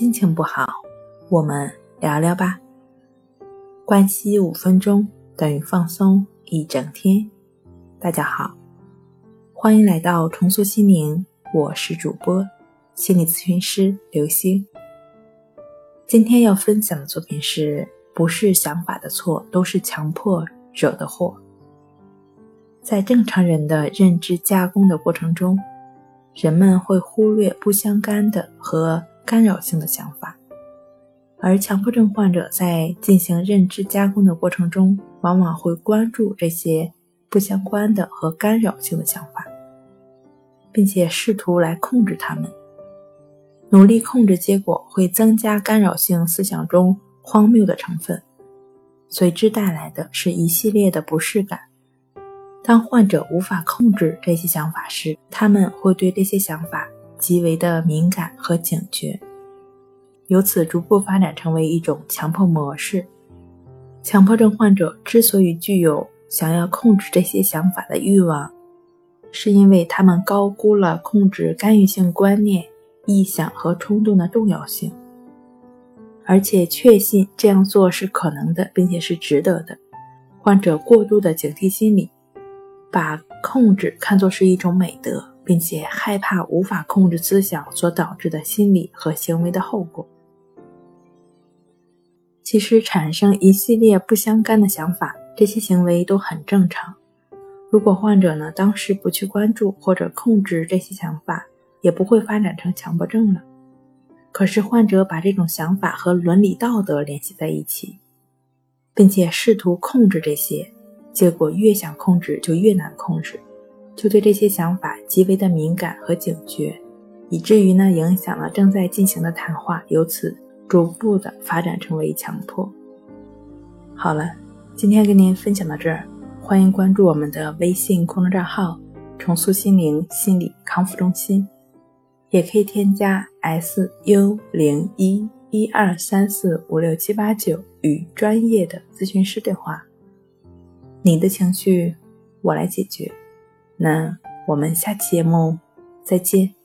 心情不好，我们聊聊吧。关系五分钟等于放松一整天。大家好，欢迎来到重塑心灵，我是主播心理咨询师刘星。今天要分享的作品是：不是想法的错，都是强迫惹的祸。在正常人的认知加工的过程中，人们会忽略不相干的和干扰性的想法，而强迫症患者在进行认知加工的过程中，往往会关注这些不相关的和干扰性的想法，并且试图来控制他们。努力控制，结果会增加干扰性思想中荒谬的成分，随之带来的是一系列的不适感。当患者无法控制这些想法时，他们会对这些想法极为的敏感和警觉，由此逐步发展成为一种强迫模式。强迫症患者之所以具有想要控制这些想法的欲望，是因为他们高估了控制干预性观念。臆想和冲动的重要性，而且确信这样做是可能的，并且是值得的。患者过度的警惕心理，把控制看作是一种美德，并且害怕无法控制思想所导致的心理和行为的后果。其实，产生一系列不相干的想法，这些行为都很正常。如果患者呢当时不去关注或者控制这些想法，也不会发展成强迫症了。可是患者把这种想法和伦理道德联系在一起，并且试图控制这些，结果越想控制就越难控制，就对这些想法极为的敏感和警觉，以至于呢影响了正在进行的谈话，由此逐步的发展成为强迫。好了，今天跟您分享到这儿，欢迎关注我们的微信公众账号“重塑心灵心理康复中心”。也可以添加 S U 零一一二三四五六七八九与专业的咨询师对话。你的情绪，我来解决。那我们下期节目再见。